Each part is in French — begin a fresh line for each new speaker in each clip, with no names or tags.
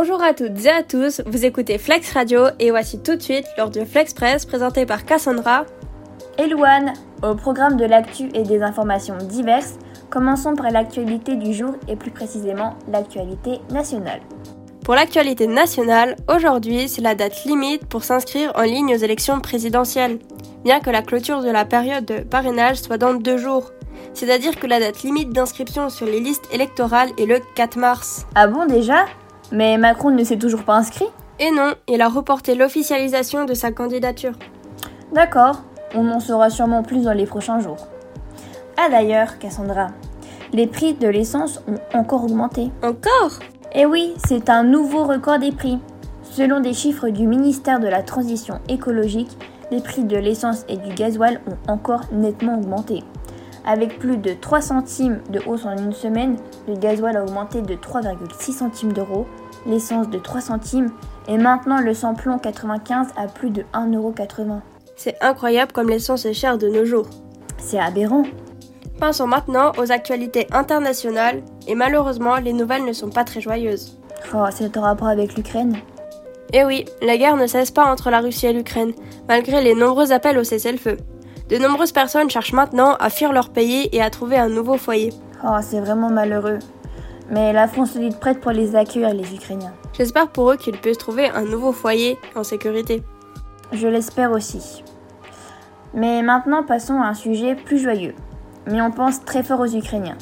Bonjour à toutes et à tous, vous écoutez Flex Radio et voici tout de suite l'heure du Flex Press présenté par Cassandra
et Louane. Au programme de l'actu et des informations diverses, commençons par l'actualité du jour et plus précisément l'actualité nationale.
Pour l'actualité nationale, aujourd'hui c'est la date limite pour s'inscrire en ligne aux élections présidentielles, bien que la clôture de la période de parrainage soit dans deux jours. C'est-à-dire que la date limite d'inscription sur les listes électorales est le 4 mars.
Ah bon déjà? Mais Macron ne s'est toujours pas inscrit
Et non, il a reporté l'officialisation de sa candidature.
D'accord, on en saura sûrement plus dans les prochains jours. Ah d'ailleurs, Cassandra, les prix de l'essence ont encore augmenté.
Encore?
Eh oui, c'est un nouveau record des prix. Selon des chiffres du ministère de la Transition écologique, les prix de l'essence et du gasoil ont encore nettement augmenté. Avec plus de 3 centimes de hausse en une semaine, le gasoil a augmenté de 3,6 centimes d'euros, l'essence de 3 centimes et maintenant le samplon 95 à plus de 1,80€.
C'est incroyable comme l'essence est chère de nos jours.
C'est aberrant.
Pensons maintenant aux actualités internationales et malheureusement les nouvelles ne sont pas très joyeuses.
Oh, c'est en rapport avec l'Ukraine
Eh oui, la guerre ne cesse pas entre la Russie et l'Ukraine, malgré les nombreux appels au cessez-le-feu. De nombreuses personnes cherchent maintenant à fuir leur pays et à trouver un nouveau foyer.
Oh, c'est vraiment malheureux. Mais la France est prête pour les accueillir, les Ukrainiens.
J'espère pour eux qu'ils puissent trouver un nouveau foyer en sécurité.
Je l'espère aussi. Mais maintenant, passons à un sujet plus joyeux. Mais on pense très fort aux Ukrainiens.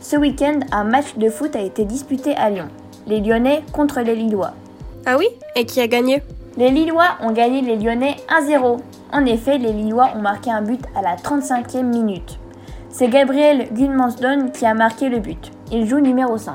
Ce week-end, un match de foot a été disputé à Lyon. Les Lyonnais contre les Lillois.
Ah oui? Et qui a gagné?
Les Lillois ont gagné les Lyonnais 1-0. En effet, les Lillois ont marqué un but à la 35e minute. C'est Gabriel Gunmansdon qui a marqué le but. Il joue numéro 5.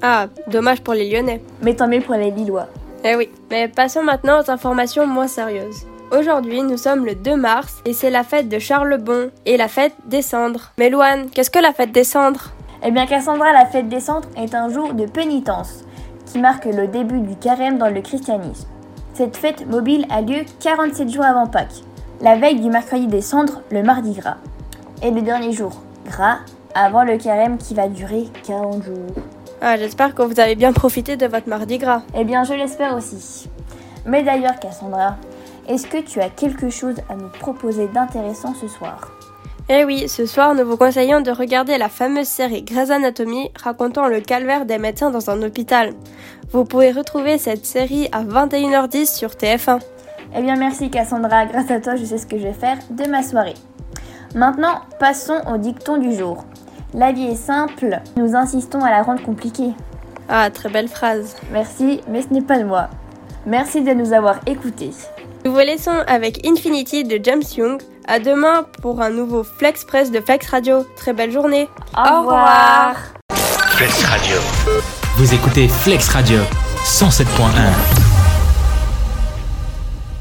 Ah, dommage pour les Lyonnais.
Mais tant mieux pour les Lillois.
Eh oui, mais passons maintenant aux informations moins sérieuses. Aujourd'hui, nous sommes le 2 mars et c'est la fête de Charles le Bon et la fête des cendres. Mais Louane, qu'est-ce que la fête des cendres?
Eh bien Cassandra, la fête des cendres est un jour de pénitence qui marque le début du carême dans le christianisme. Cette fête mobile a lieu 47 jours avant Pâques la veille du mercredi des cendres, le mardi gras. Et le dernier jour, gras, avant le carême qui va durer 40 jours.
Ah, j'espère que vous avez bien profité de votre mardi gras.
Eh bien, je l'espère aussi. Mais d'ailleurs, Cassandra, est-ce que tu as quelque chose à nous proposer d'intéressant ce soir?
Eh oui, ce soir, nous vous conseillons de regarder la fameuse série Grey's Anatomy racontant le calvaire des médecins dans un hôpital. Vous pouvez retrouver cette série à 21h10 sur TF1.
Eh bien merci Cassandra, grâce à toi je sais ce que je vais faire de ma soirée. Maintenant, passons au dicton du jour. La vie est simple, nous insistons à la rendre compliquée.
Ah, très belle phrase.
Merci, mais ce n'est pas de moi. Merci de nous avoir écoutés.
Nous vous laissons avec Infinity de James Young. À demain pour un nouveau Flex Press de Flex Radio. Très belle journée.
Au, revoir.
Flex Radio. Vous écoutez Flex Radio 107.1.